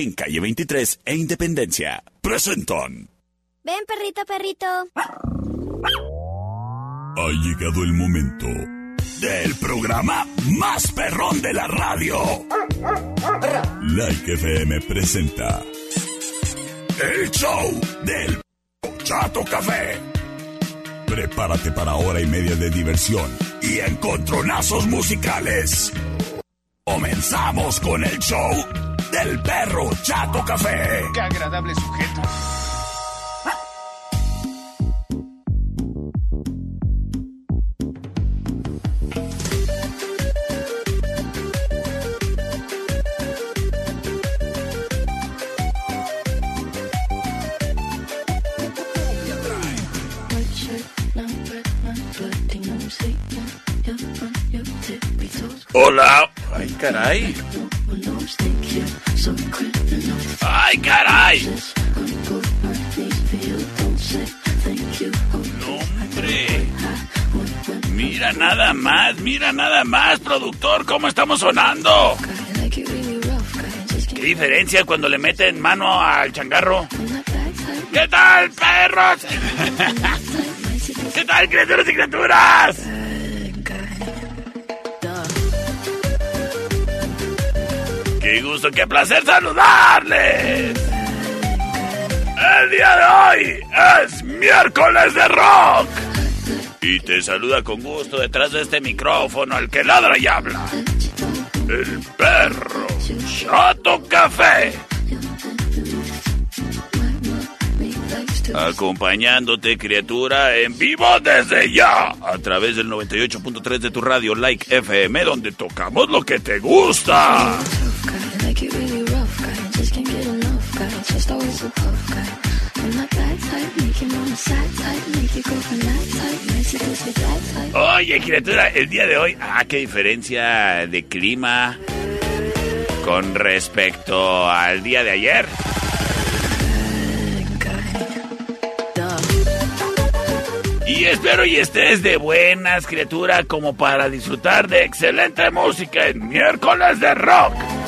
en calle 23 e Independencia. Presentan. Ven, perrito, perrito. Ha llegado el momento del programa más perrón de la radio. Like FM presenta el show del Chato Café. Prepárate para hora y media de diversión y encontronazos musicales. Comenzamos con el show del perro Chato Café. Qué agradable sujeto. Hola. Ay, caray. ¡Ay, caray! No, hombre. Mira nada más, mira nada más, productor, cómo estamos sonando. ¿Qué diferencia cuando le meten mano al changarro? ¿Qué tal, perros? ¿Qué tal, criaturas y criaturas? ¡Qué gusto, qué placer saludarles! El día de hoy es miércoles de rock. Y te saluda con gusto detrás de este micrófono el que ladra y habla. El perro Chato Café. Acompañándote, criatura, en vivo desde ya, a través del 98.3 de tu radio Like FM, donde tocamos lo que te gusta. Oye, criatura, el día de hoy, ah, qué diferencia de clima con respecto al día de ayer. Y espero y estés de buenas, criatura, como para disfrutar de excelente música en miércoles de rock.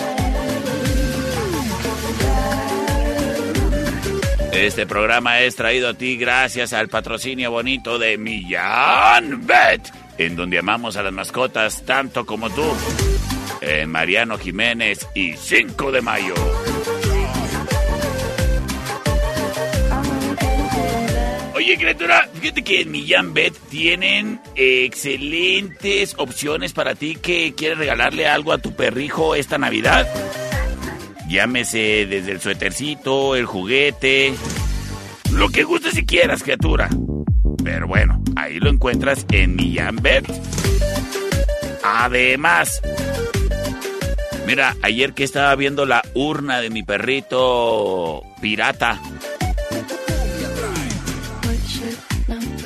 Este programa es traído a ti gracias al patrocinio bonito de Millán Bet, en donde amamos a las mascotas tanto como tú. En Mariano Jiménez y 5 de mayo. Oye, criatura, fíjate que en Millán Bet tienen excelentes opciones para ti que quieres regalarle algo a tu perrijo esta Navidad. Llámese desde el suétercito, el juguete, lo que guste si quieras, criatura. Pero bueno, ahí lo encuentras en Millán Bet. Además, mira, ayer que estaba viendo la urna de mi perrito pirata.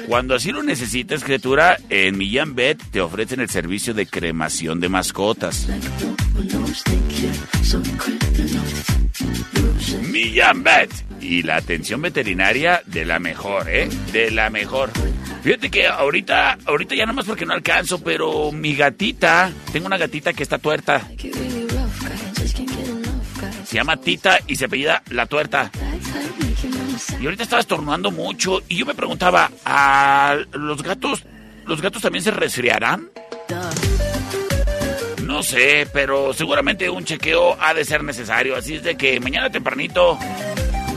Cuando así lo necesites, criatura, en Millán Bet te ofrecen el servicio de cremación de mascotas. Millán Bet y la atención veterinaria de la mejor, ¿eh? De la mejor. Fíjate que ahorita, ahorita ya nomás porque no alcanzo, pero mi gatita, tengo una gatita que está tuerta. Se llama Tita y se apellida La Tuerta. Y ahorita estaba estornudando mucho y yo me preguntaba, ¿a los gatos, los gatos también se resfriarán? No sé, pero seguramente un chequeo ha de ser necesario, así es de que mañana tempranito,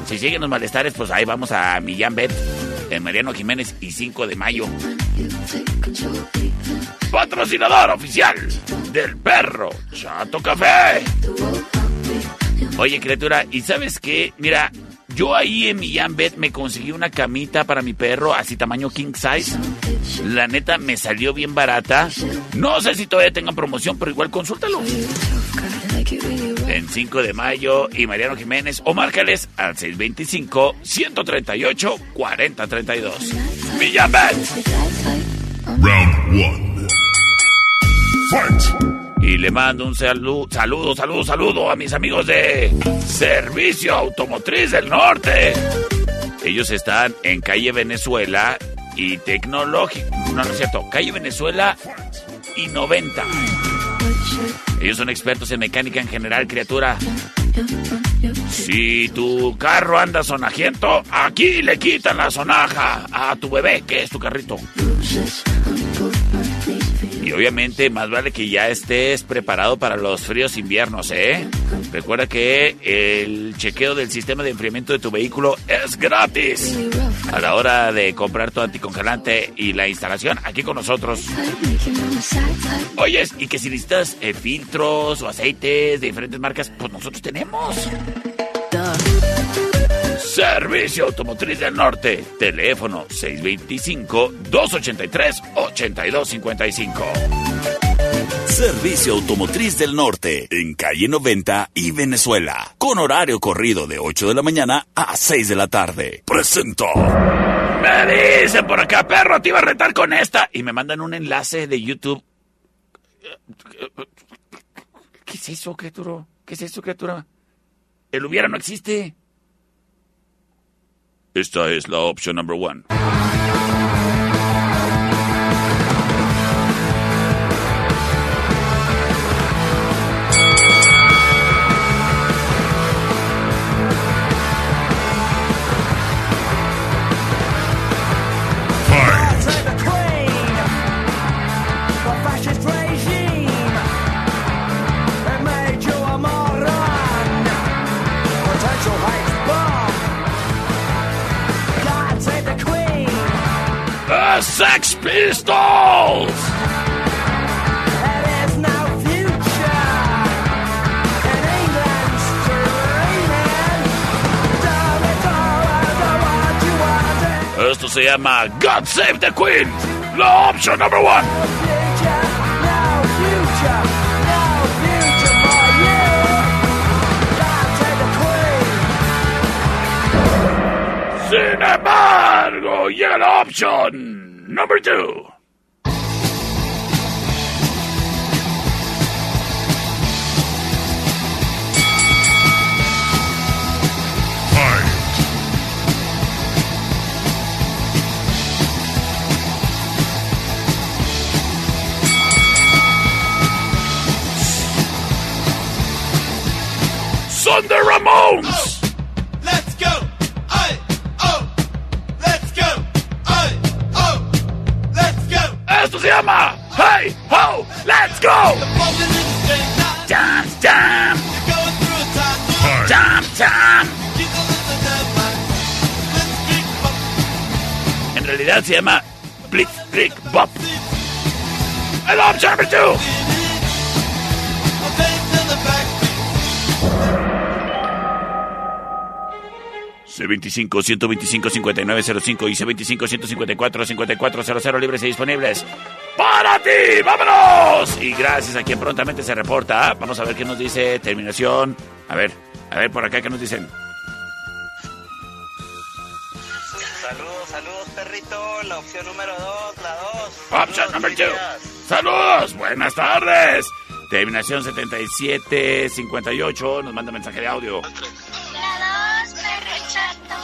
si siguen los malestares, pues ahí vamos a Millán Bet, en Mariano Jiménez y 5 de mayo. Patrocinador oficial del perro Chato Café. Oye, criatura, ¿y sabes qué? Mira, yo ahí en Millán Bet me conseguí una camita para mi perro, así tamaño king size. La neta me salió bien barata. No sé si todavía tengan promoción, pero igual consúltalo. en 5 de mayo y Mariano Jiménez o márcales al 625-138-4032. Villamel. Round one. Fight. Y le mando un saludo, saludo, saludo, saludo a mis amigos de Servicio Automotriz del Norte. Ellos están en calle Venezuela y Tecnológico. No, no es cierto. Calle Venezuela y 90. Ellos son expertos en mecánica en general, criatura. Si tu carro anda sonajiento, aquí le quitan la sonaja a tu bebé, que es tu carrito. Obviamente más vale que ya estés preparado para los fríos inviernos, ¿eh? Recuerda que el chequeo del sistema de enfriamiento de tu vehículo es gratis. A la hora de comprar tu anticongelante y la instalación, aquí con nosotros. Oyes, y que si necesitas eh, filtros o aceites de diferentes marcas, pues nosotros tenemos. Servicio Automotriz del Norte. Teléfono 625-283-8255. Servicio Automotriz del Norte, en calle 90 y Venezuela, con horario corrido de 8 de la mañana a 6 de la tarde. Presento. Me dicen por acá, perro, te iba a retar con esta. Y me mandan un enlace de YouTube. ¿Qué es eso, criatura? ¿Qué es eso, criatura? El hubiera no existe. Esta es la opción number one. You wanted. Esto se llama God Save the Queen. La opción number one. future, no future, no future for you. God save the queen. Sin embargo, llega la opción number two. Fight. Son se llama Blitzkrieg Bop. El opción number two. I'll take to the backbeat. C25 125 5905 y C25 154 5400 libres y disponibles para ti. ¡Vámonos! Y gracias a quien prontamente se reporta. Vamos a ver qué nos dice terminación. A ver, a ver por acá qué nos dicen. Perrito. La opción número 2, la 2. Option number two. Saludos, buenas tardes. Terminación 7758 nos manda mensaje de audio. La dos, perro chato.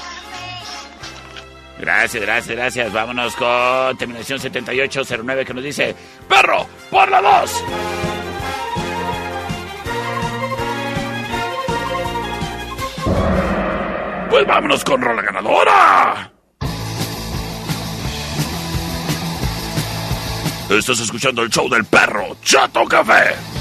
Gracias, gracias, gracias. Vámonos con terminación 7809 que nos dice, perro, por la 2. Pues vámonos con rola ganadora. Estás escuchando el show del perro Chato Café.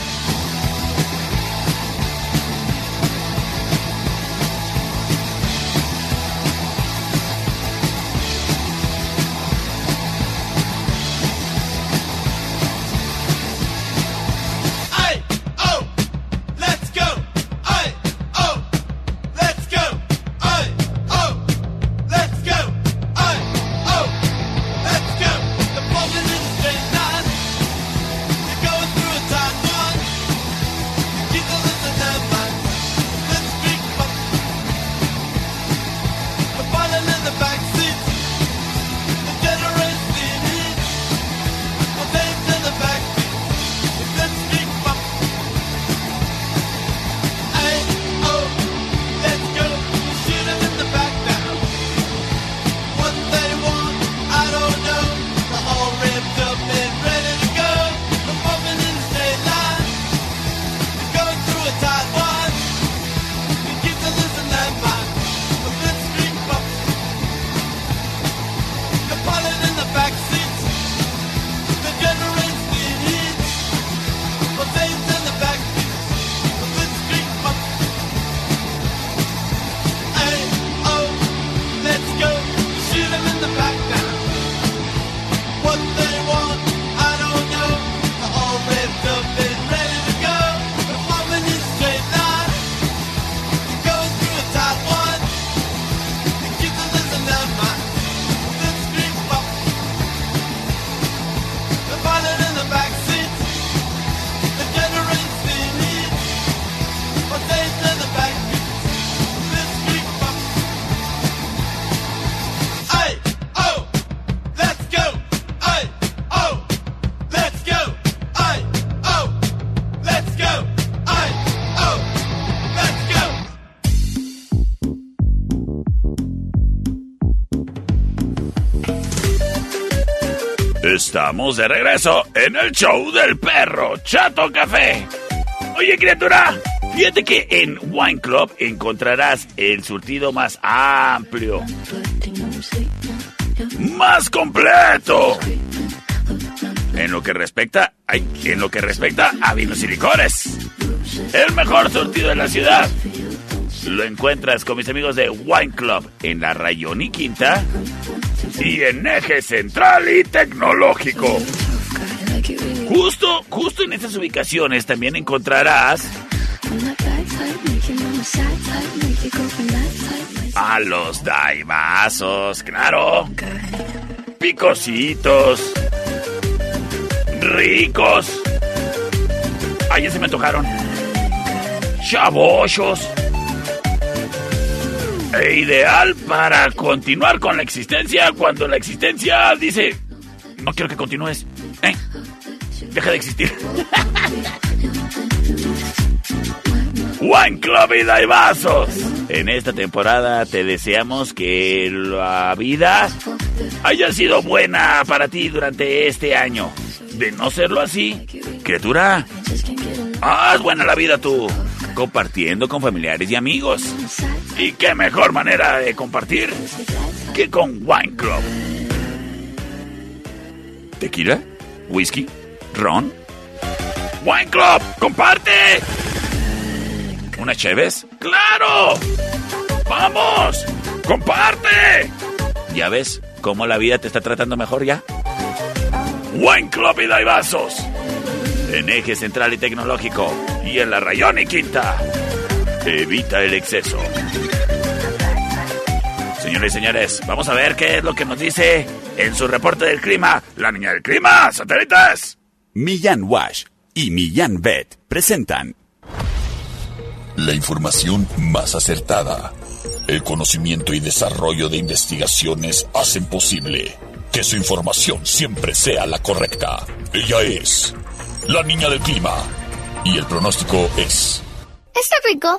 Estamos de regreso en el show del perro Chato Café. Oye, criatura, fíjate que en Wine Club encontrarás el surtido más amplio, más completo. En lo que respecta, en lo que respecta a vinos y licores. El mejor surtido de la ciudad. Lo encuentras con mis amigos de Wine Club en la Rayón y Quinta y en Eje Central y Tecnológico. Justo, justo en estas ubicaciones también encontrarás a los daimazos, claro. Picositos. Ricos. Ay, ya se me tocaron. Chabochos. E ideal para continuar con la existencia cuando la existencia dice, no quiero que continúes. ¿eh? Deja de existir. Wine Club y Daibazos. En esta temporada te deseamos que la vida haya sido buena para ti durante este año. De no serlo así, criatura, haz buena la vida tú, compartiendo con familiares y amigos. Y qué mejor manera de compartir que con Wine Club. ¿Tequila? ¿Whisky? ¿Ron? ¡Wine Club! ¡Comparte! ¿Una Cheves? ¡Claro! ¡Vamos! ¡Comparte! ¿Ya ves cómo la vida te está tratando mejor ya? Wine Club y Daibazos. En eje central y tecnológico. Y en la rayón y quinta. Evita el exceso. Señores y señores, vamos a ver qué es lo que nos dice en su reporte del clima la niña del clima, satélites. Millán Wash y Millán Vet presentan La información más acertada. El conocimiento y desarrollo de investigaciones hacen posible que su información siempre sea la correcta. Ella es la niña del clima. Y el pronóstico es... Está rico.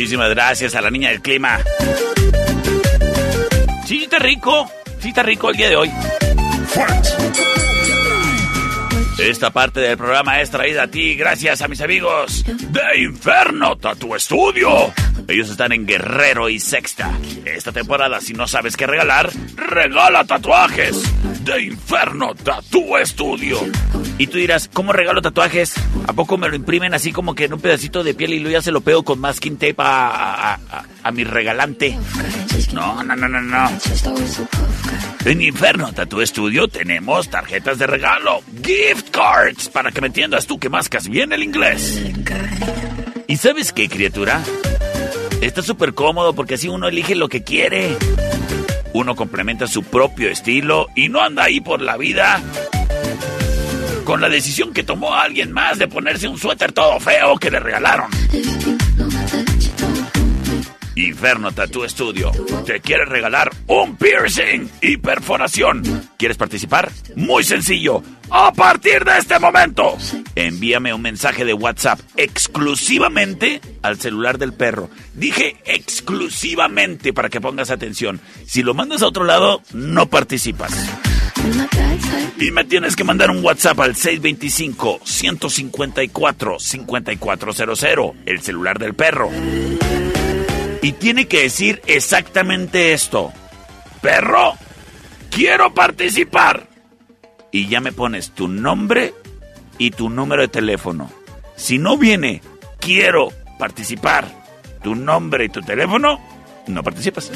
Muchísimas gracias a la niña del clima. Sí, está rico. Sí, está rico el día de hoy. Esta parte del programa es traída a ti gracias a mis amigos de Inferno Tattoo Studio. Ellos están en Guerrero y Sexta. Esta temporada, si no sabes qué regalar, regala tatuajes de Inferno Tattoo Studio. Y tú dirás, ¿cómo regalo tatuajes? ¿A poco me lo imprimen así como que en un pedacito de piel y luego ya se lo pego con masking tape a, a- mi regalante? No, no, no, no, no. En Inferno Tattoo Studio tenemos tarjetas de regalo, gift cards, para que me entiendas tú que mascas bien el inglés. ¿Y sabes qué, criatura? Está súper cómodo porque así uno elige lo que quiere. Uno complementa su propio estilo y no anda ahí por la vida con la decisión que tomó alguien más de ponerse un suéter todo feo que le regalaron. Inferno Tattoo Studio te quiere regalar un piercing y perforación. ¿Quieres participar? Muy sencillo. A partir de este momento, envíame un mensaje de WhatsApp exclusivamente al celular del perro. Dije exclusivamente para que pongas atención. Si lo mandas a otro lado, no participas. Y me tienes que mandar un WhatsApp al 625-154-5400, el celular del perro. Y tiene que decir exactamente esto. Perro, quiero participar. Y ya me pones tu nombre y tu número de teléfono. Si no viene, quiero participar, tu nombre y tu teléfono, no participas.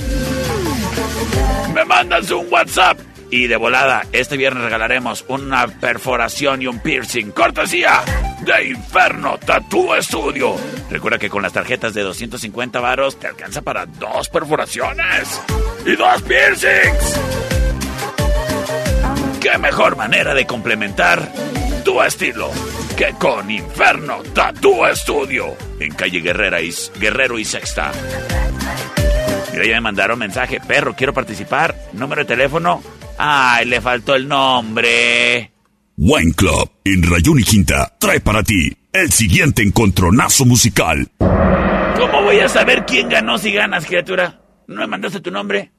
Me mandas un WhatsApp. Y de volada, este viernes regalaremos una perforación y un piercing. Cortesía de Inferno Tattoo Studio. Recuerda que con las tarjetas de 250 varos te alcanza para dos perforaciones y dos piercings. ¿Qué mejor manera de complementar tu estilo. Que con Inferno Tattoo Estudio. En calle Guerrera y, Guerrero y Sexta. Mira, ya me mandaron mensaje. Perro, quiero participar. Número de teléfono. Ay, le faltó el nombre. Wine Club en Rayón y Quinta trae para ti el siguiente encontronazo musical. ¿Cómo voy a saber quién ganó si ganas, criatura? ¿No me mandaste tu nombre?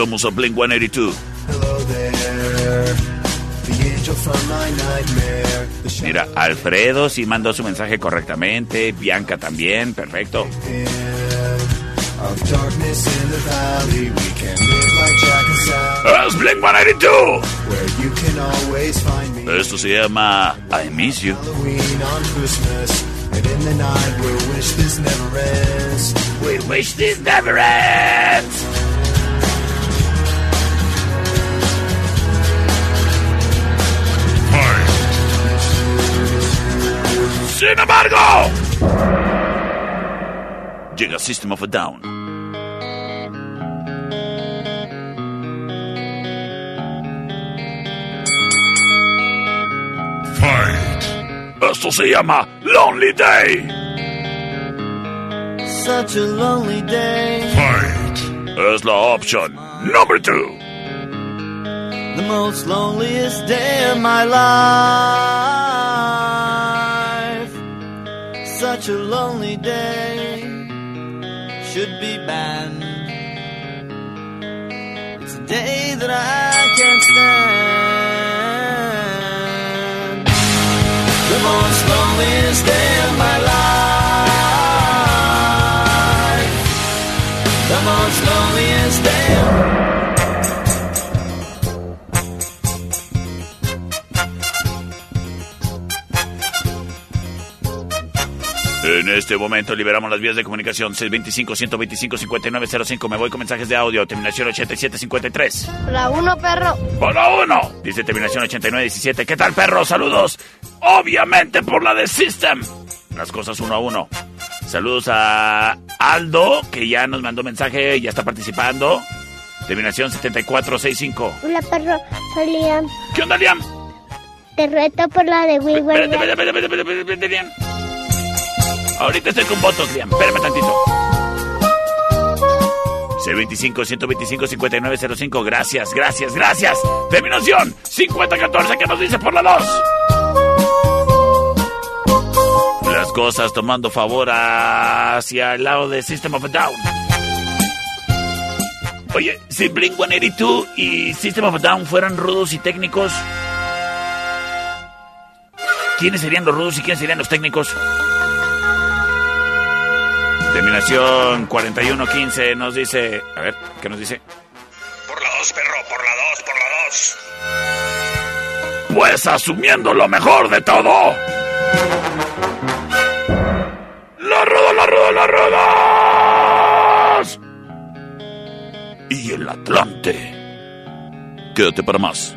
Escuchamos a Blink 182. Mira, Alfredo sí mandó su mensaje correctamente. Bianca también, perfecto. Es Blink 182. Esto se llama I Miss You. We wish this never ends. Sin System of a Down. Esto se llama Lonely Day. Such a lonely day. Fight. Es la opción number two. The most loneliest day of my life. Such a lonely day. Should be banned. It's a day that I can't stand. The most loneliest day of my life. The most loneliest este momento liberamos las vías de comunicación 625-125-5905. Me voy con mensajes de audio. Terminación 8753. La uno, perro. Hola uno. Dice terminación 8917. ¿Qué tal, perro? Saludos. Obviamente por la de System. Las cosas uno a uno. Saludos a Aldo, que ya nos mandó mensaje y ya está participando. Terminación 7465. Hola, perro. Soy Liam. ¿Qué onda, Liam? Te reto por la de espérate, espérate, espérate, espérate, espérate, Liam. Ahorita estoy con votos, Liam. Espérame tantito. C25-125-5905. Gracias, gracias, gracias. Terminación 5014. ¿Qué nos dice por la 2? Las cosas tomando favor hacia el lado de System of a Down. Oye, si Blink 182 y System of a Down fueran rudos y técnicos, ¿quiénes serían los rudos y quiénes serían los técnicos? Terminación 4115 nos dice. A ver, ¿qué nos dice? Por la dos, perro, por la dos, por la dos. Pues asumiendo lo mejor de todo. ¡La rueda, la rueda, la ruedas! Y el Atlante. Quédate para más.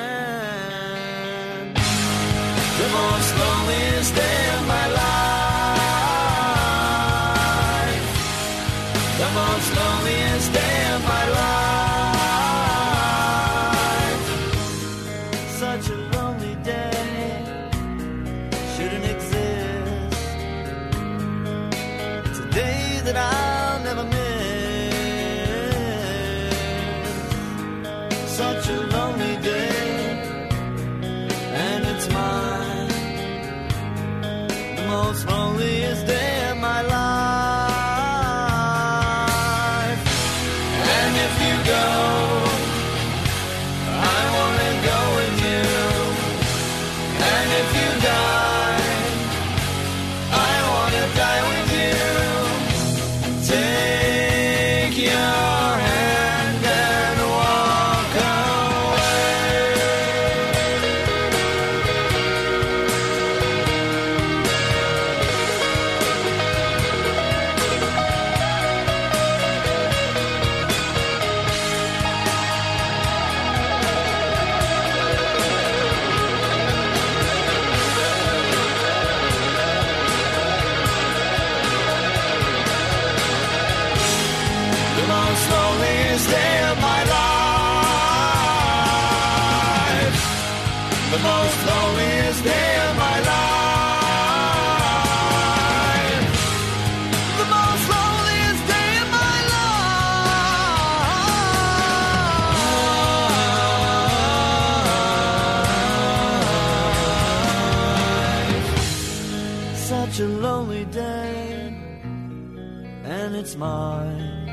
Mine.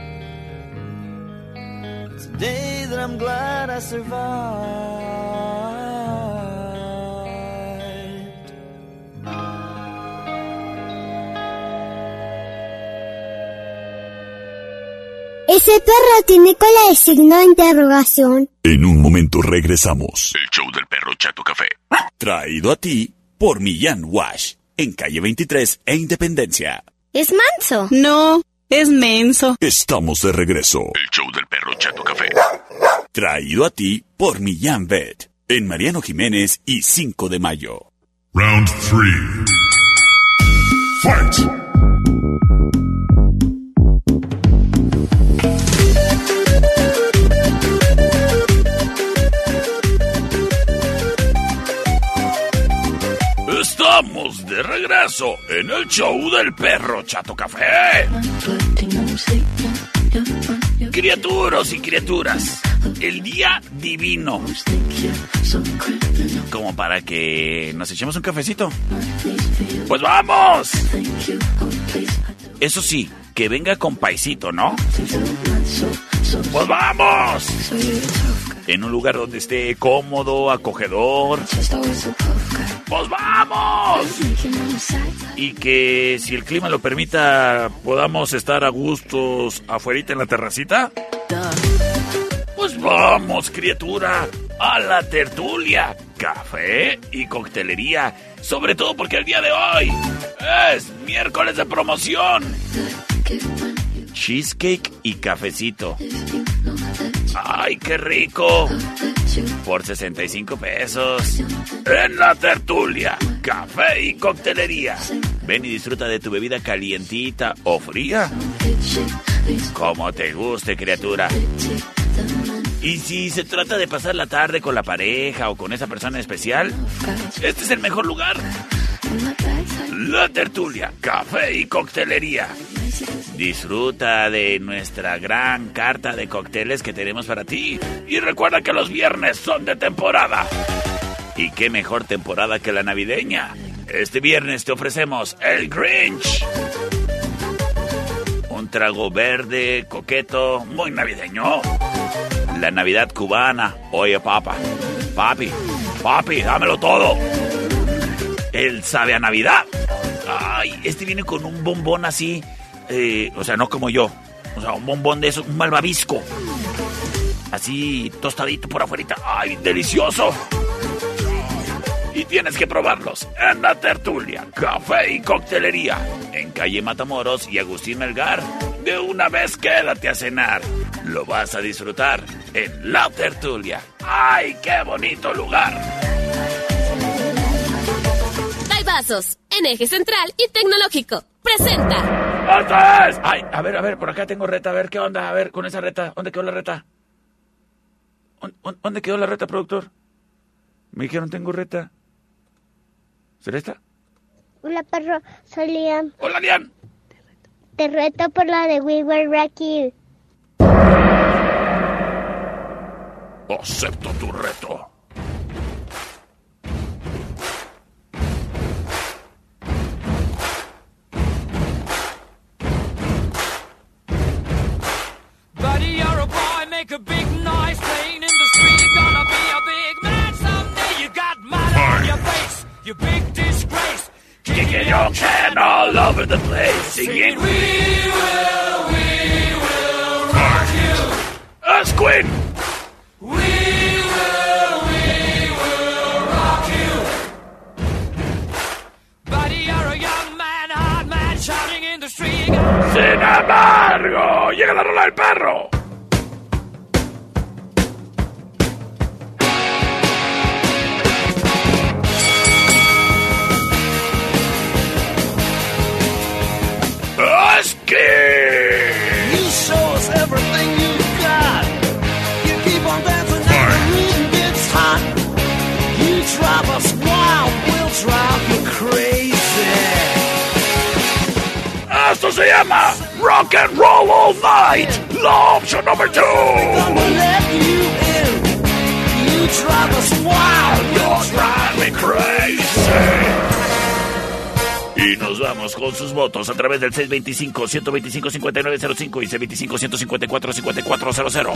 It's a day that I'm glad I survived. Ese perro tiene cola de signo de interrogación. En un momento regresamos. El show del perro Chato Café. Traído a ti por Millán Wash. En calle 23 e Independencia. ¿Es manso? No, es menso. Estamos de regreso. El show del perro Chato Café. Traído a ti por Millán Vet. En Mariano Jiménez y 5 de mayo. Round 3. Fight! Estamos de regreso en el show del perro Chato Café. Criaturas y criaturas, el día divino. Como para que nos echemos un cafecito. Pues vamos. Eso sí, que venga con paisito, ¿no? Pues vamos. En un lugar donde esté cómodo, acogedor. Pues vamos. Y que si el clima lo permita, podamos estar a gustos afuera en la terracita. Pues vamos, criatura, a la tertulia, café y coctelería. Sobre todo porque el día de hoy es miércoles de promoción. Cheesecake y cafecito. ¡Ay, qué rico! Por 65 pesos. En la tertulia, café y coctelería. Ven y disfruta de tu bebida calientita o fría. Como te guste, criatura. Y si se trata de pasar la tarde con la pareja o con esa persona especial, este es el mejor lugar. La tertulia, café y coctelería. Disfruta de nuestra gran carta de cócteles que tenemos para ti. Y recuerda que los viernes son de temporada. Y qué mejor temporada que la navideña. Este viernes te ofrecemos el Grinch. Un trago verde, coqueto, muy navideño. La Navidad cubana. Oye, papá. Papi, papi, dámelo todo. Él sabe a Navidad. Ay, este viene con un bombón así. Eh, o sea, no como yo. O sea, un bombón de eso, un malvavisco. Así tostadito por afuera. ¡Ay, delicioso! Y tienes que probarlos en la tertulia, café y coctelería. En calle Matamoros y Agustín Melgar. De una vez quédate a cenar. Lo vas a disfrutar en la tertulia. ¡Ay, qué bonito lugar! Vasos, en eje central y tecnológico. Presenta. Ay, a ver, a ver, por acá tengo reta. A ver, ¿qué onda? A ver, con esa reta. ¿Dónde quedó la reta? ¿Dónde- ¿Dónde quedó la reta, productor? Me dijeron, tengo reta. ¿Será esta? Hola, perro. Soy Liam. ¡Hola, Liam! Te reto por la de We Were Rocky. Acepto tu reto. Kicking your can all over the place. Singing, We will, we will rock you. Us Queen! We will, we will rock you. Buddy, you're a young man, hard man, shouting in the street. Sin embargo, llega la rola del perro. Llama Rock and Roll All Night. La opción número 2. You drive me crazy. Y nos vamos con sus votos a través del 625-125-5905 y C25-154-5400.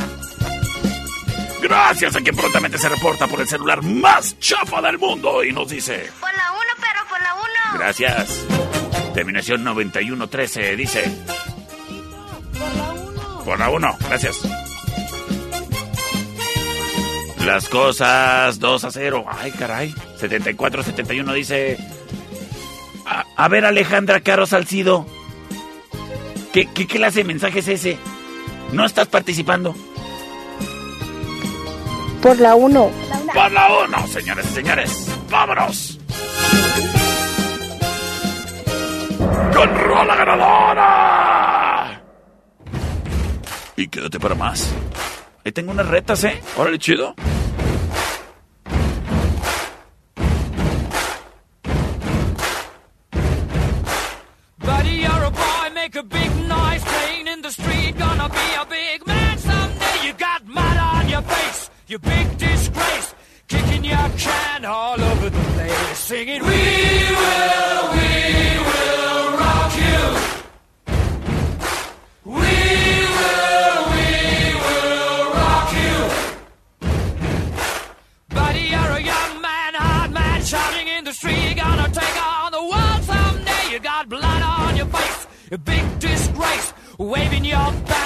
Gracias a quien prontamente se reporta por el celular más chafa del mundo y nos dice... Por la 1, perro, por la 1. Gracias. Terminación 9113 dice... Por la 1. Por la 1, gracias. Las cosas 2 a 0. Ay, caray. 74-71 dice... A, a, ver, Alejandra Caro Salcido. ¿Qué, qué clase de mensaje es ese? ¿No estás participando? Por la 1. Por la 1, señores y señores. ¡Vámonos! ¡Con rola ganadora! Y quédate para más. Ahí tengo unas retas, ¿eh? Órale, chido. Buddy, you're a boy, make a big noise playing in the street. Gonna be a big man someday. You got mud on your face, you big disgrace. Kicking your can all over the place, singing, We will, waving your banner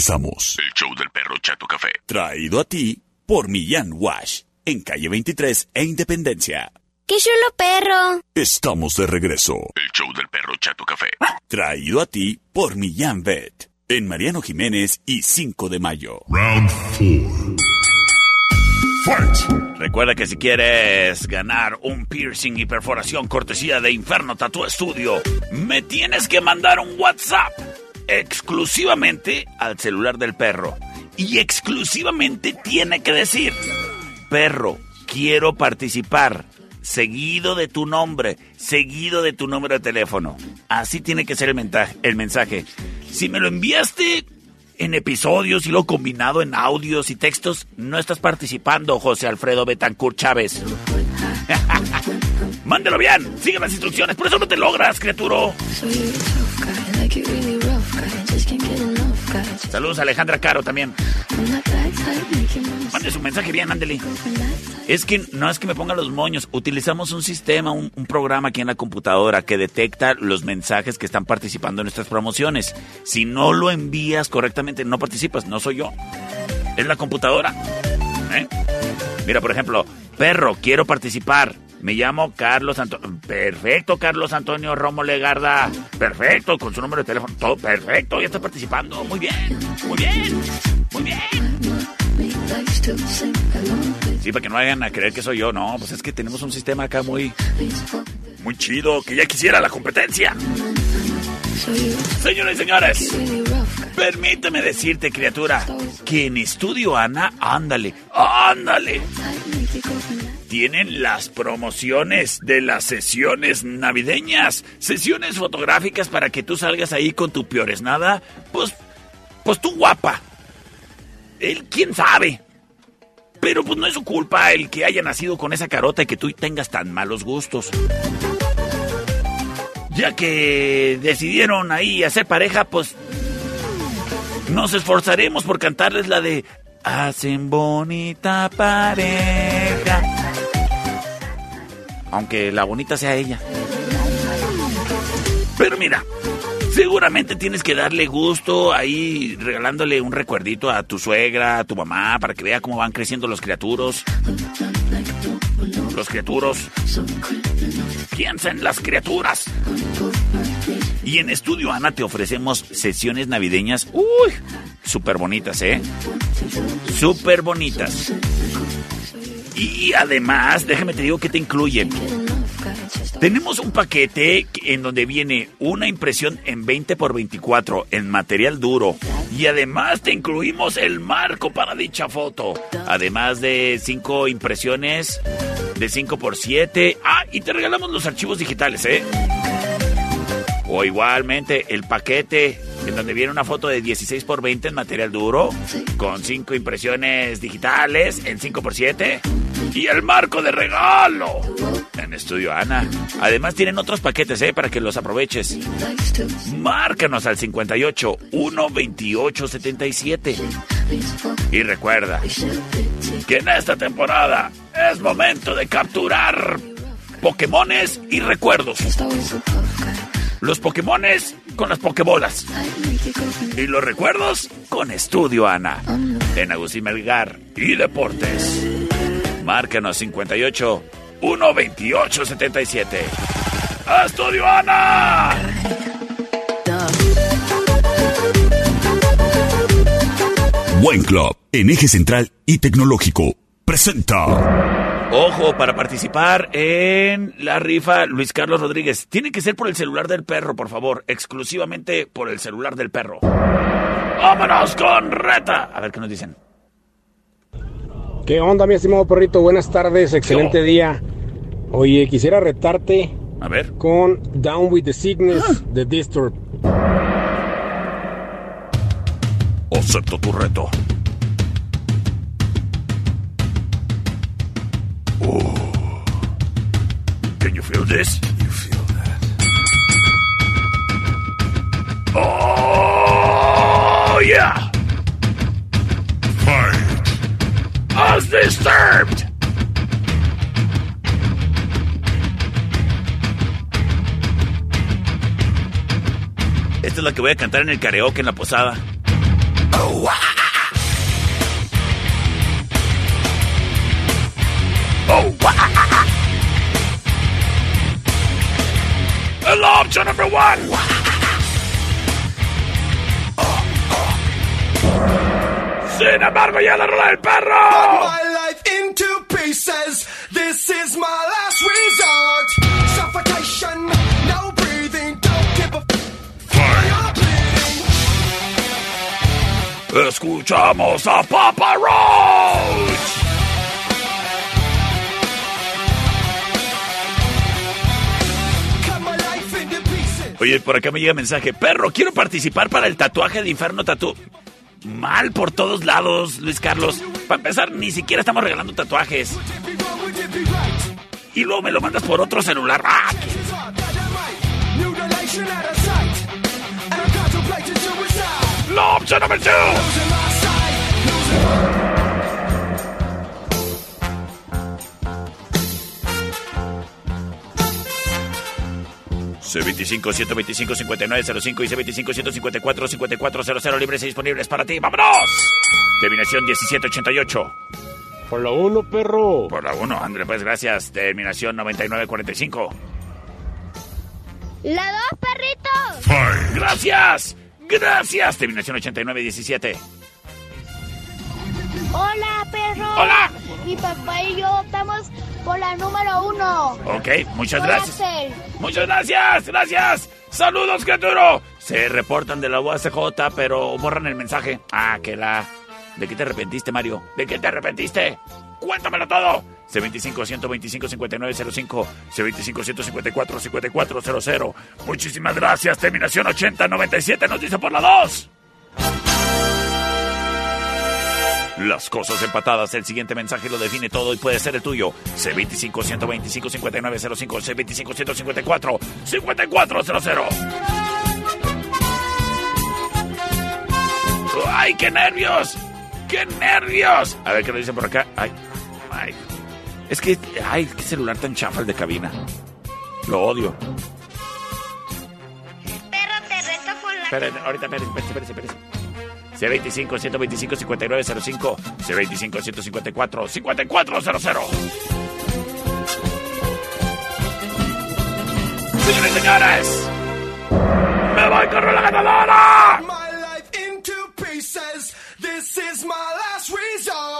regresamos. El show del perro Chato Café. Traído a ti por Millán Wash. En calle 23 e Independencia. ¡Qué chulo perro! Estamos de regreso. El show del perro Chato Café. Traído a ti por Millán Vet. En Mariano Jiménez y 5 de mayo. Round 4. Fight. Recuerda que si quieres ganar un piercing y perforación cortesía de Inferno Tattoo Studio, me tienes que mandar un WhatsApp exclusivamente al celular del perro. Y exclusivamente tiene que decir, perro, quiero participar. Seguido de tu nombre, seguido de tu número de teléfono. Así tiene que ser el, menta- el mensaje. Si me lo enviaste en episodios y luego combinado en audios y textos, no estás participando, José Alfredo Betancourt Chávez. Mándelo bien, sigue las instrucciones, por eso no te logras, criatura. Saludos a Alejandra Caro también. Mande su mensaje bien, ándele. Es que no es que me ponga los moños. Utilizamos un sistema, un, un programa aquí en la computadora que detecta los mensajes que están participando en nuestras promociones. Si no lo envías correctamente, no participas. No soy yo. Es la computadora. ¿Eh? Mira, por ejemplo, perro, quiero participar. Me llamo Carlos Antonio. Perfecto, Carlos Antonio Romo Legarda. Perfecto, con su número de teléfono. Todo perfecto, ya está participando. Muy bien, muy bien, muy bien. Sí, para que no vayan a creer que soy yo. No, pues es que tenemos un sistema acá muy, muy chido, que ya quisiera la competencia. Señoras y señores, permíteme decirte, criatura, que en Estudio Ana, ándale, ándale. Tienen las promociones de las sesiones navideñas. Sesiones fotográficas para que tú salgas ahí con tu peores nada. Pues, pues tú guapa. Él, quién sabe. Pero pues no es su culpa el que haya nacido con esa carota y que tú tengas tan malos gustos. Ya que decidieron ahí hacer pareja, pues nos esforzaremos por cantarles la de Hacen bonita pareja. Aunque la bonita sea ella. Pero mira, seguramente tienes que darle gusto ahí regalándole un recuerdito a tu suegra, a tu mamá, para que vea cómo van creciendo los criaturos. Los criaturos. Piensa en las criaturas. Y en Estudio Ana te ofrecemos sesiones navideñas, uy, súper bonitas, ¿eh? Súper bonitas. Y además, déjame te digo que te incluye. Tenemos un paquete en donde viene una impresión en 20 por 24 en material duro y además te incluimos el marco para dicha foto. Además de 5 impresiones de 5 por 7. Ah, y te regalamos los archivos digitales, ¿eh? O igualmente el paquete en donde viene una foto de 16 por 20 en material duro, con 5 impresiones digitales en 5 por 7 y el marco de regalo en Estudio Ana. Además tienen otros paquetes, ¿eh? Para que los aproveches. Márcanos al 58 128 77. Y recuerda que en esta temporada es momento de capturar Pokémones y recuerdos. Los Pokémones con las Pokébolas. Y los recuerdos con Estudio Ana. En Agustín Melgar y Deportes. Márcanos 58 128 77. ¡Estudio Ana! Buen Club, en eje central y tecnológico, presenta. Ojo, para participar en la rifa, Luis Carlos Rodríguez, tiene que ser por el celular del perro, por favor, exclusivamente por el celular del perro. ¡Vámonos con reta! A ver qué nos dicen. ¿Qué onda, mi estimado perrito? Buenas tardes, excelente día. Oye, quisiera retarte A ver. con Down with the Sickness de Disturb. Acepto tu reto. Oh. Can you feel this? You feel that. Oh, yeah. As disturbed. Esta es la que voy a cantar en el karaoke en la posada. Oh, ah. Oh, ah. Number one. No breathing, don't give a f- Escuchamos a Papa Roach. Oye, por acá me llega mensaje. Perro, quiero participar para el tatuaje de Inferno Tatú mal por todos lados, Luis Carlos. Para empezar, ni siquiera estamos regalando tatuajes. Y luego me lo mandas por otro celular. ¡Ah! ¡No, opción número 2! C25-125-5905 y C25-154-5400 libres y disponibles para ti. ¡Vámonos! Terminación 1788. Por la 1, perro. Por la 1, André, pues gracias. Terminación 9945. La 2, perrito. Gracias. Gracias. Terminación 8917. Hola, perro. Hola. Mi papá y yo estamos por la número uno. Ok, muchas gracias. Muchas gracias, gracias. Saludos, criatura. Se reportan de la UACJ, pero borran el mensaje. Ah, que la... ¿De qué te arrepentiste, Mario? ¿De qué te arrepentiste? Cuéntamelo todo. C25-125-5905, C25-154-5400. Muchísimas gracias. Terminación 8097 nos dice por la 2. Las cosas empatadas. El siguiente mensaje lo define todo y puede ser el tuyo. C25-125-5905, C25-154-5400. ¡Ay, qué nervios! ¡Qué nervios! A ver qué lo dicen por acá. Ay, ay. Es que, ay, qué celular tan chafa el de cabina. Lo odio. Perro, te reto con la. Esperen, ahorita, espérense, espérense, espérense. C25-125-5905, C25-154-5400. Señores y señores, me voy con la ganadora. My life into pieces, this is my last resort.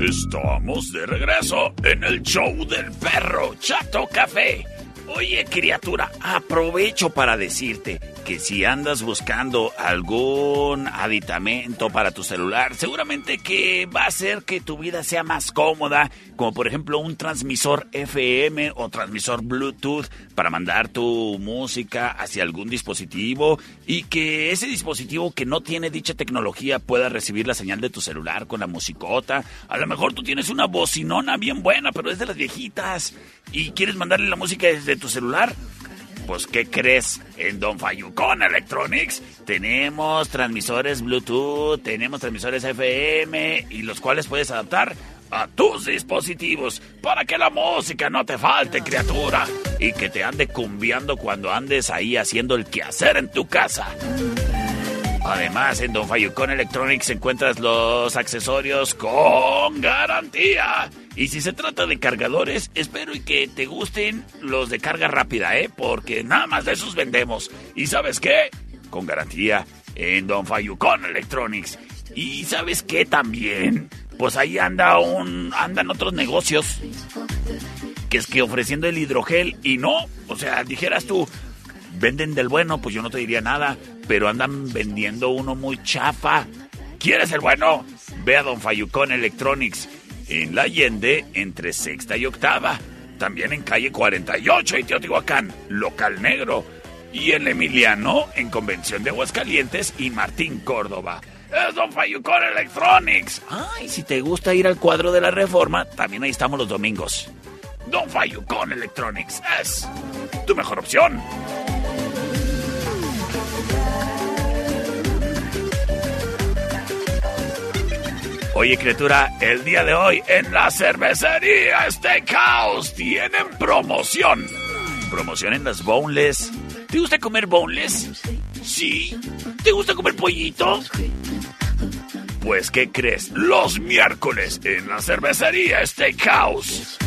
Estamos de regreso en el show del perro Chato Café. Oye, criatura, aprovecho para decirte que si andas buscando algún aditamento para tu celular, seguramente que va a hacer que tu vida sea más cómoda, como por ejemplo un transmisor FM o transmisor Bluetooth para mandar tu música hacia algún dispositivo y que ese dispositivo que no tiene dicha tecnología pueda recibir la señal de tu celular con la musicota. A lo mejor tú tienes una bocinona bien buena, pero es de las viejitas y quieres mandarle la música desde tu celular. Pues, ¿qué crees? En Don Fayucón Electronics tenemos transmisores Bluetooth, tenemos transmisores FM y los cuales puedes adaptar a tus dispositivos para que la música no te falte, criatura, y que te ande cumbiando cuando andes ahí haciendo el quehacer en tu casa. Además, en Don Fayucón Electronics encuentras los accesorios con garantía. Y si se trata de cargadores, espero y que te gusten los de carga rápida, ¿eh? Porque nada más de esos vendemos. ¿Y sabes qué? Con garantía en Don Fayucón Electronics. ¿Y sabes qué también? Pues ahí anda un, andan otros negocios. Que es que ofreciendo el hidrogel y no, o sea, dijeras tú, venden del bueno, pues yo no te diría nada, pero andan vendiendo uno muy chafa. ¿Quieres el bueno? Ve a Don Fayucón Electronics en La Allende entre sexta y octava. También en calle 48 y Teotihuacán, local negro. Y en Emiliano, en Convención de Aguascalientes y Martín Córdoba. Es Don Fayucón Electronics. Ay, si te gusta ir al cuadro de la reforma, también ahí estamos los domingos. Don Fayucón Electronics es tu mejor opción. Oye, criatura, el día de hoy en la cervecería Steakhouse tienen promoción. Promoción en las boneless. ¿Te gusta comer boneless? Sí. ¿Te gusta comer pollito? Pues, ¿qué crees? Los miércoles en la cervecería Steakhouse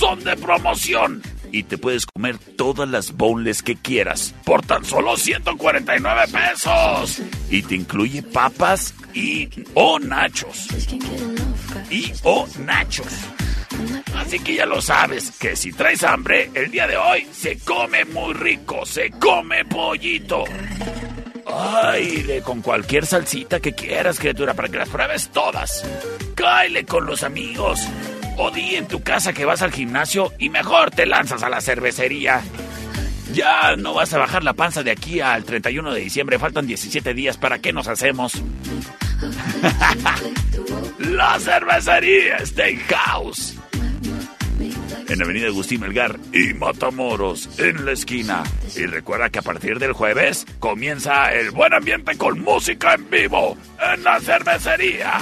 son de promoción y te puedes comer todas las boneless que quieras por tan solo 149 pesos. Y te incluye papas y o nachos. Y o nachos. Así que ya lo sabes, que si traes hambre, el día de hoy se come muy rico, se come pollito. Ay, de con cualquier salsita que quieras, criatura, para que las pruebes todas. Cáele con los amigos. O di en tu casa que vas al gimnasio y mejor te lanzas a la cervecería. Ya no vas a bajar la panza de aquí al 31 de diciembre. Faltan 17 días. ¿Para qué nos hacemos? la cervecería Steakhouse. En Avenida Agustín Melgar y Matamoros, en la esquina. Y recuerda que a partir del jueves comienza el buen ambiente con música en vivo en la cervecería.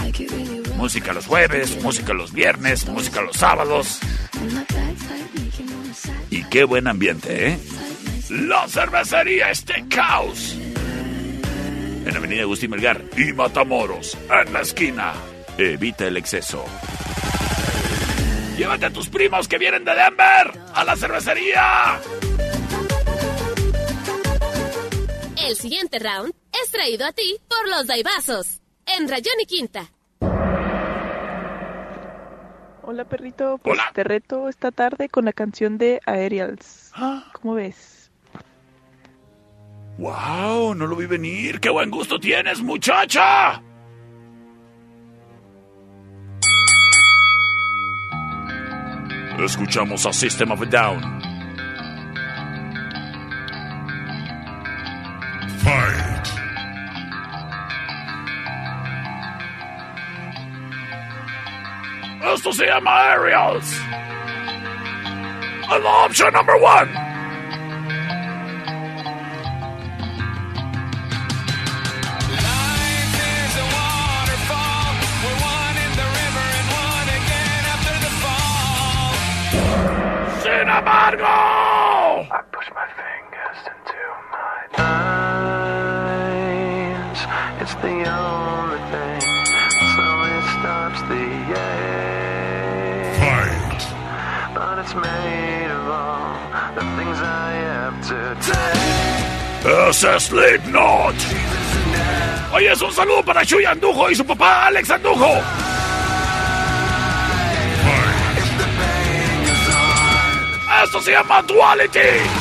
Música los jueves, música los viernes, música los sábados. Y qué buen ambiente, ¿eh? La cervecería Steakhouse. En Avenida Agustín Melgar y Matamoros, en la esquina. Evita el exceso. Llévate a tus primos que vienen de Denver a la cervecería. El siguiente round es traído a ti por los Daibazos en Rayón y Quinta. Hola perrito, pues te reto esta tarde con la canción de Aerials. ¿Cómo ves? ¡Wow! No lo vi venir. ¡Qué buen gusto tienes, muchacha! Escuchamos a System of a Down. Fight. Esto se llama Aerials. And option number one. Sin embargo. I push my fingers into my eyes. It's the only Ese Slipknot. Oye, es un saludo para Chuy Andujo y su papá Alex Andujo. Esto se llama Duality.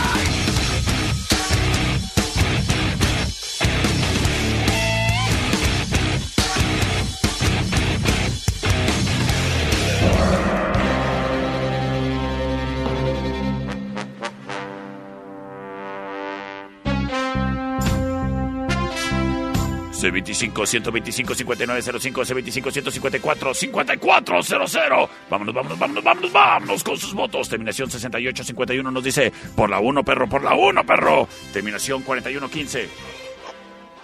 C25-125-5905, C25-154-5400. Vámonos, vámonos, vámonos, vámonos, vámonos con sus votos. Terminación 68-51 nos dice, por la 1, perro, por la 1, perro. Terminación 41-15.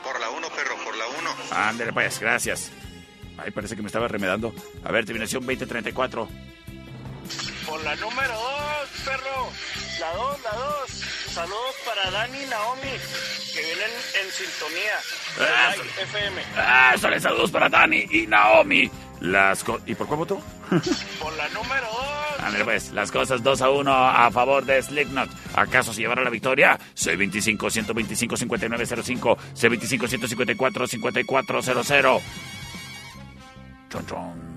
Por la 1, perro, por la 1. Ándale, pues, gracias. Ay, parece que me estaba remedando. A ver, terminación 20-34. Por la número 2, perro. La 2, la 2. Saludos para Dani y Naomi, que vienen en sintonía. Eso. Like FM. Eso, les saludos para Dani y Naomi. Las ¿Y por cuál votó? Por la número 2. Ándale, pues, las cosas 2 a 1 a favor de Slipknot. ¿Acaso se llevará la victoria? C25-125-5905, C25-154-5400. Chon, chon.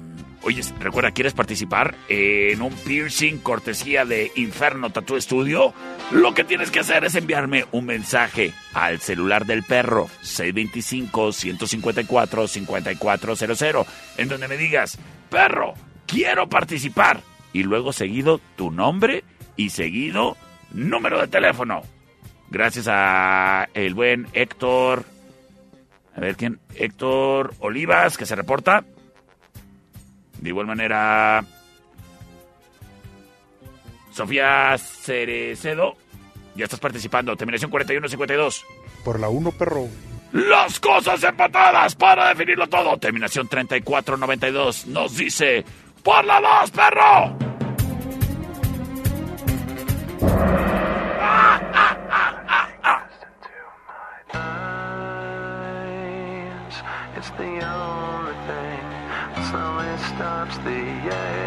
Oye, recuerda, ¿quieres participar en un piercing cortesía de Inferno Tattoo Studio? Lo que tienes que hacer es enviarme un mensaje al celular del perro 625-154-5400 en donde me digas, perro, quiero participar. Y luego seguido tu nombre y seguido número de teléfono. Gracias a el buen Héctor. A ver quién. Héctor Olivas, que se reporta. De igual manera. Sofía Cerecedo. Ya estás participando. Terminación 41-52. Por la 1, perro. Las cosas empatadas para definirlo todo. Terminación 34-92. Nos dice. ¡Por la 2, perro! It's the only thing that slowly stops the ache.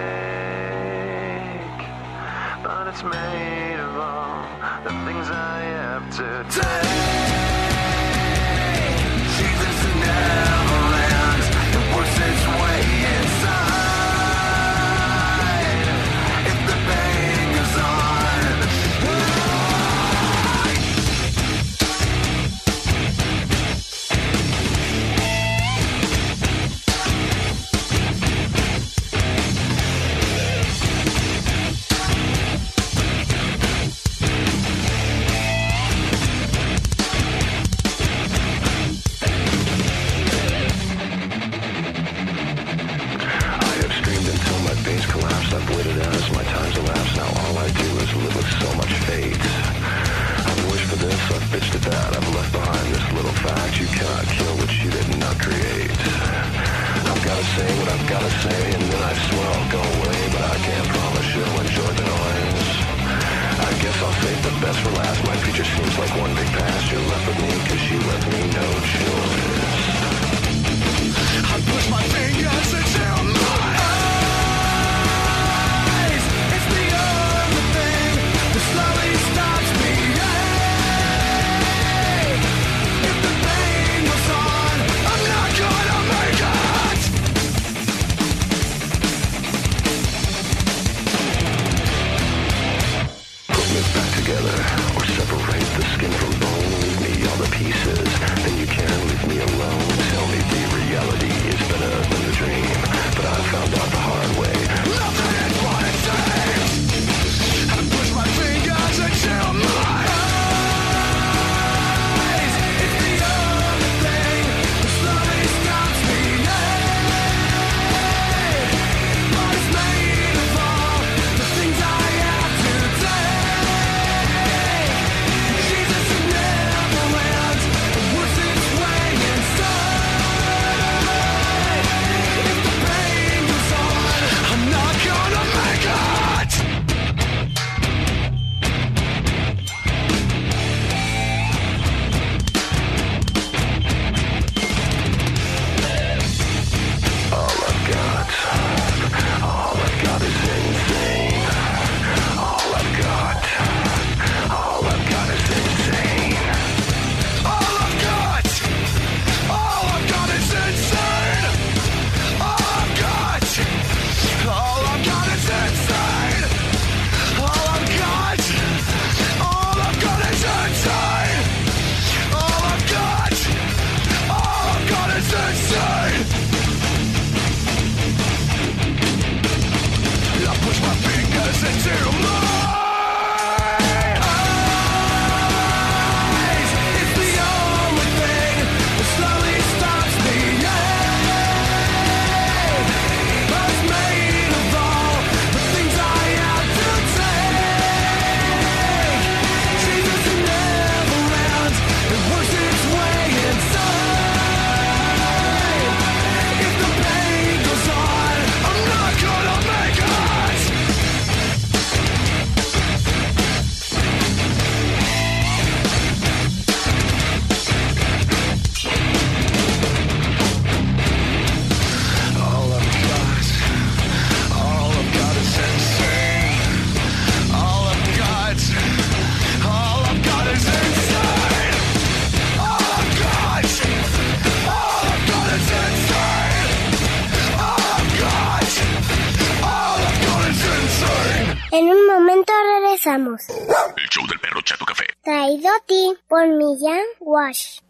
But it's made of all the things I have to take. Jesus never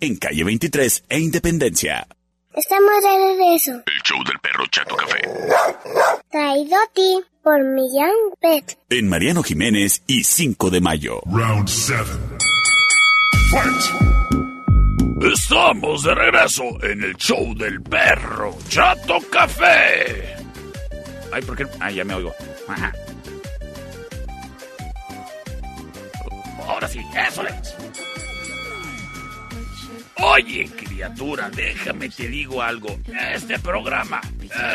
En calle 23 e Independencia. Estamos de regreso. El show del perro Chato Café. Traído a ti por Millán Pet. En Mariano Jiménez y 5 de mayo. Round 7. Estamos de regreso en el show del perro Chato Café. Ay, ¿por qué? Ay, ya me oigo. Ajá. Ahora sí, eso es. Oye, criatura, déjame te digo algo. Este programa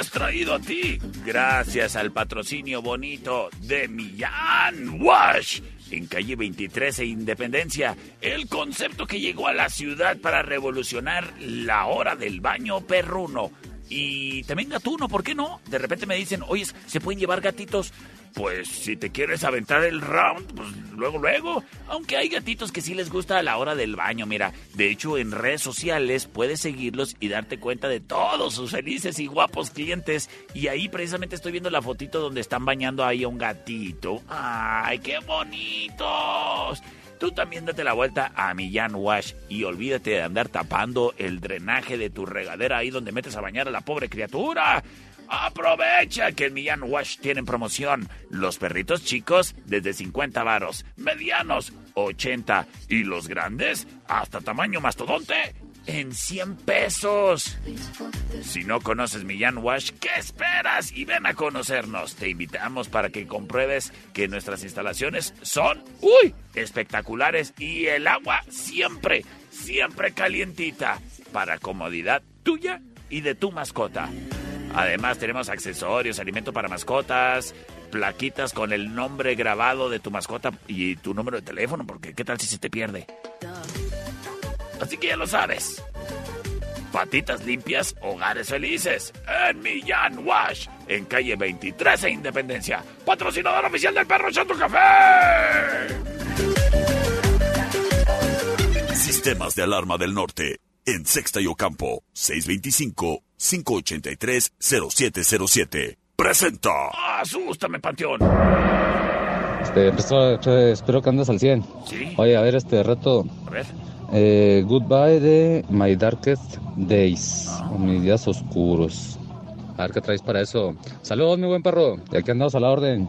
es traído a ti gracias al patrocinio bonito de Millán Wash. En calle 23 e Independencia, el concepto que llegó a la ciudad para revolucionar la hora del baño perruno. Y también gatuno, ¿por qué no? De repente me dicen, oye, ¿se pueden llevar gatitos? Pues si te quieres aventar el round, pues luego, luego. Aunque hay gatitos que sí les gusta a la hora del baño, mira. De hecho, en redes sociales puedes seguirlos y darte cuenta de todos sus felices y guapos clientes. Y ahí precisamente estoy viendo la fotito donde están bañando ahí a un gatito. ¡Ay, qué bonitos! Tú también date la vuelta a Millán Wash y olvídate de andar tapando el drenaje de tu regadera ahí donde metes a bañar a la pobre criatura. Aprovecha que en Millán Wash tienen promoción. Los perritos chicos desde 50 varos, medianos 80 y los grandes hasta tamaño mastodonte en 100 pesos. Si no conoces Millán Wash, ¿qué esperas? Y ven a conocernos. Te invitamos para que compruebes que nuestras instalaciones son, uy, espectaculares y el agua siempre, siempre calientita para comodidad tuya y de tu mascota. Además tenemos accesorios, alimento para mascotas, plaquitas con el nombre grabado de tu mascota y tu número de teléfono, porque qué tal si se te pierde. Así que ya lo sabes. Patitas limpias, hogares felices. En Millán Wash, en calle 23 e Independencia. Patrocinador oficial del perro Chato Café. Sistemas de alarma del norte. En Sexta y Ocampo. 625-583-0707. Presenta. Asústame, Panteón. Este, empezó- espero que andes al 100. Sí. Oye, a ver, este reto. A ver. Eh, goodbye de My Darkest Days. O mis días oscuros. A ver qué traes para eso. Saludos, mi buen perro. Y aquí andamos a la orden.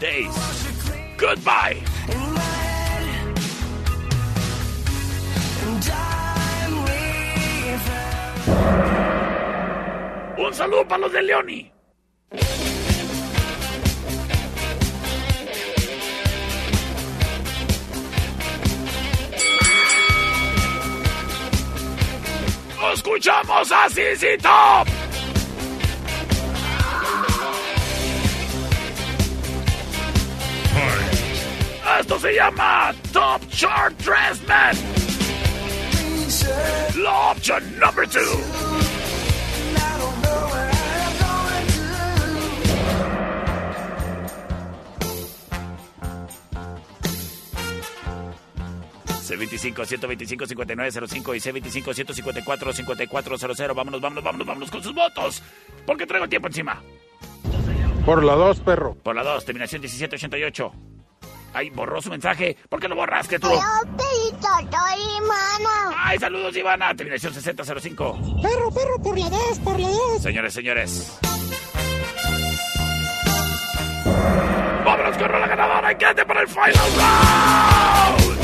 Goodbye. Un saludo para los de Leoni. Escuchamos a CC Top. Esto se llama Top Chart Dressman. La opción number two. C25 125 5905 y C25 154 5400. Vámonos, vámonos, vámonos, vámonos con sus votos. Porque traigo tiempo encima. Por la 2, perro. Por la 2, terminación 1788. Ay, borró su mensaje. ¿Por qué lo borraste tú? Ivana. Ay, saludos, Ivana. Terminación 6005. Perro, perro, por la 2, por la 2. Señores, señores. Vámonos con la ganadora y quédate para el final round.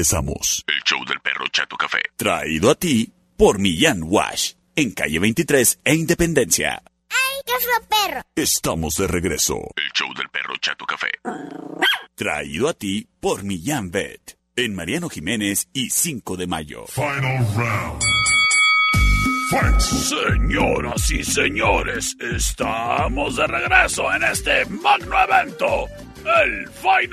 Regresamos. El show del perro Chato Café. Traído a ti por Millán Wash. En calle 23 e Independencia. ¡Ay, qué perro! Estamos de regreso. El show del perro Chato Café. Traído a ti por Millán Vet. En Mariano Jiménez y 5 de mayo. Final round. Señoras y señores, estamos de regreso en este magno evento, el Final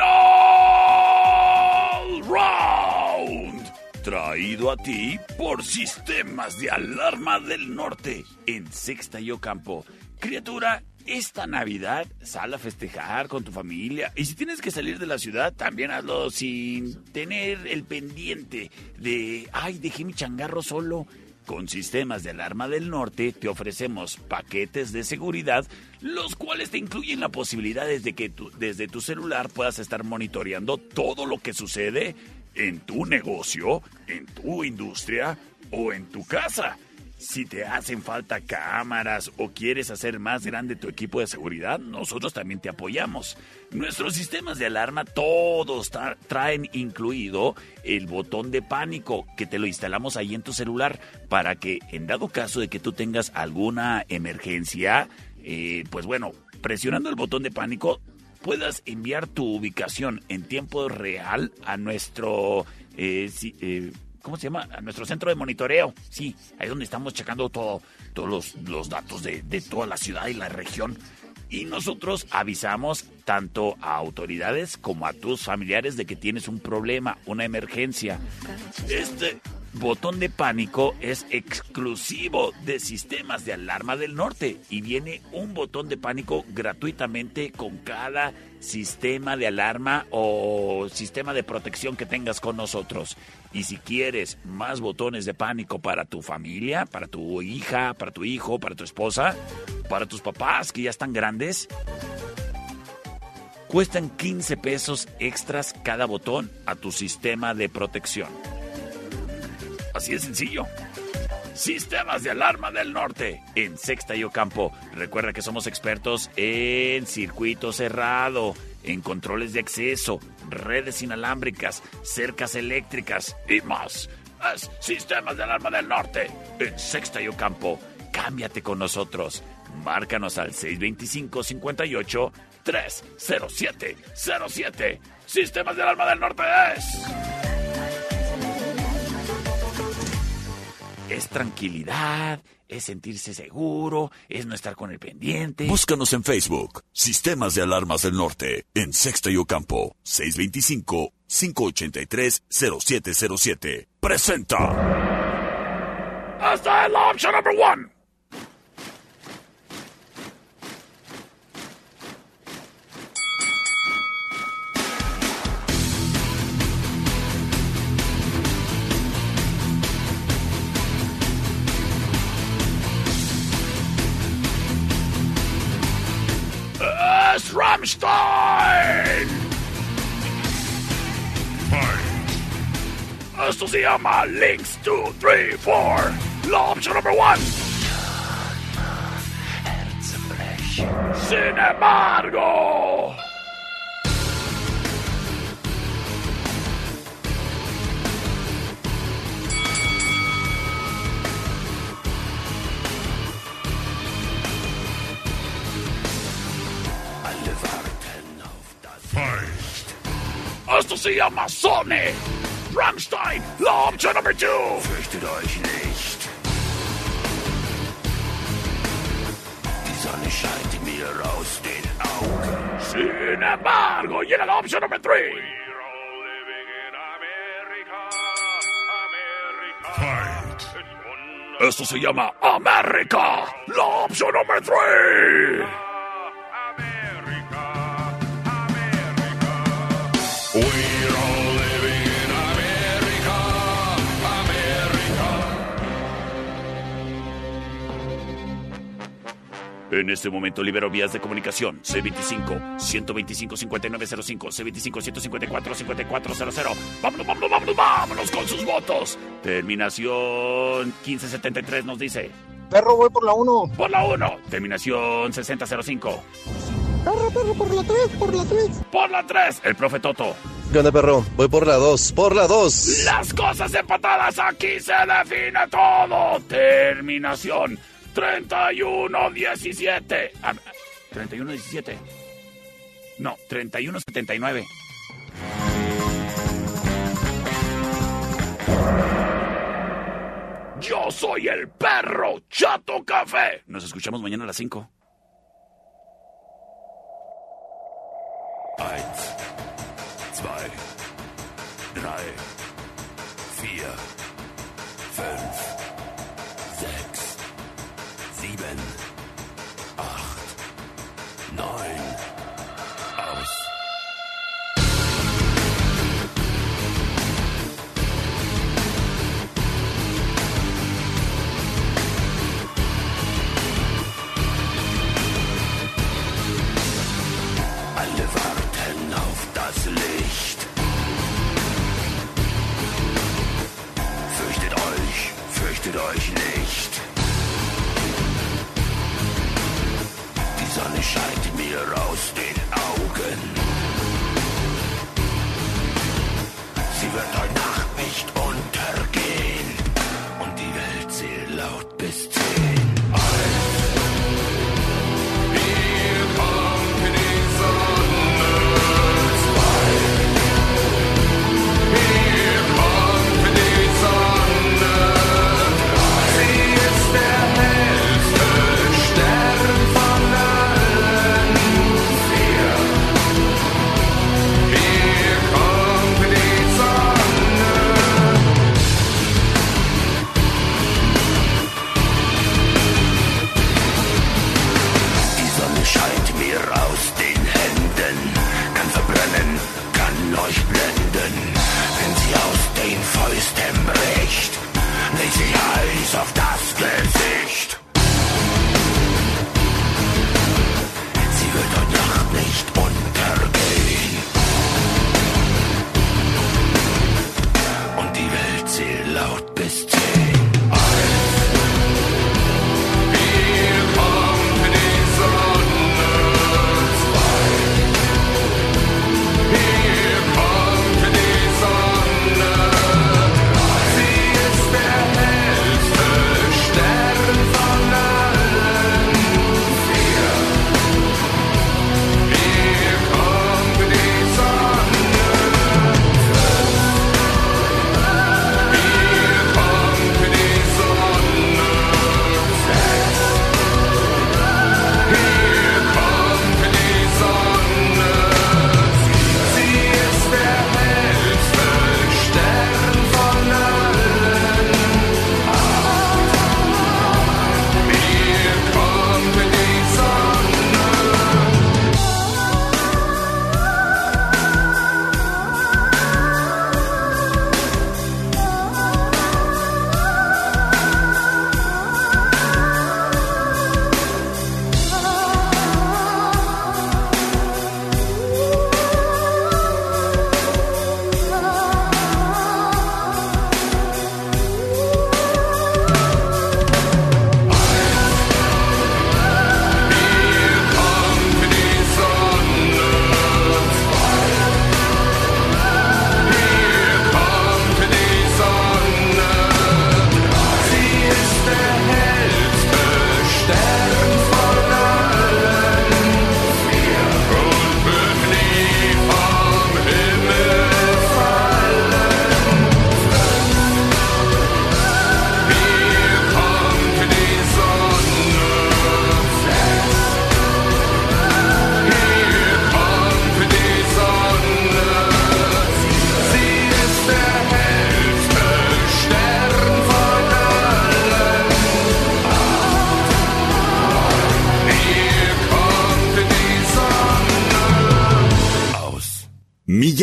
Round. Traído a ti por Sistemas de Alarma del Norte en Sexta y Ocampo. Criatura, esta Navidad sal a festejar con tu familia. Y si tienes que salir de la ciudad, también hazlo sin tener el pendiente de, ay, dejé mi changarro solo. Con sistemas de alarma del norte te ofrecemos paquetes de seguridad, los cuales te incluyen la posibilidad de que desde tu celular puedas estar monitoreando todo lo que sucede en tu negocio, en tu industria o en tu casa. Si te hacen falta cámaras o quieres hacer más grande tu equipo de seguridad, nosotros también te apoyamos. Nuestros sistemas de alarma todos tra- traen incluido el botón de pánico que te lo instalamos ahí en tu celular para que en dado caso de que tú tengas alguna emergencia, eh, pues bueno, presionando el botón de pánico puedas enviar tu ubicación en tiempo real a nuestro eh, eh, ¿cómo se llama? A nuestro centro de monitoreo. Sí, ahí es donde estamos checando todo, todos los, los datos de, de toda la ciudad y la región. Y nosotros avisamos tanto a autoridades como a tus familiares de que tienes un problema, una emergencia. Este, botón de pánico es exclusivo de sistemas de alarma del norte y viene un botón de pánico gratuitamente con cada sistema de alarma o sistema de protección que tengas con nosotros. Y si quieres más botones de pánico para tu familia, para tu hija, para tu hijo, para tu esposa, para tus papás que ya están grandes, cuestan 15 pesos extras cada botón a tu sistema de protección. Así de sencillo. Sistemas de alarma del norte en Sexta y Ocampo. Recuerda que somos expertos en circuito cerrado, en controles de acceso, redes inalámbricas, cercas eléctricas y más. Es Sistemas de alarma del norte en Sexta y Ocampo. Cámbiate con nosotros. Márcanos al 625 58 307 07. Sistemas de alarma del norte es. Es tranquilidad, es sentirse seguro, es no estar con el pendiente. Búscanos en Facebook, Sistemas de Alarmas del Norte, en Sexta y Ocampo, 625-583-0707. Presenta. Hasta la opción número Rammstein. Esto se llama Links 2, 3, 4. La opción number one. Sin embargo. Esto se llama Sonne. Rammstein, la opción number two. Fürchtet euch nicht. Die Sonne scheint mir aus den Augen. Sin embargo, llega la opción number three. Esto se llama América, la opción number three. En este momento libero vías de comunicación. C25-125-5905, C25-154-5400. Vámonos, vámonos, vámonos, vámonos con sus votos. Terminación 1573 nos dice. Perro, voy por la 1. Por la 1. Terminación 6005. Perro, perro, por la 3, por la 3. Por la 3. El profe Toto. ¿Qué onda, perro? Voy por la 2, por la 2. Las cosas empatadas aquí se define todo. Terminación 31-17. Ah, 31-17. No, 31-79. Yo soy el perro Chato Café. Nos escuchamos mañana a las 5.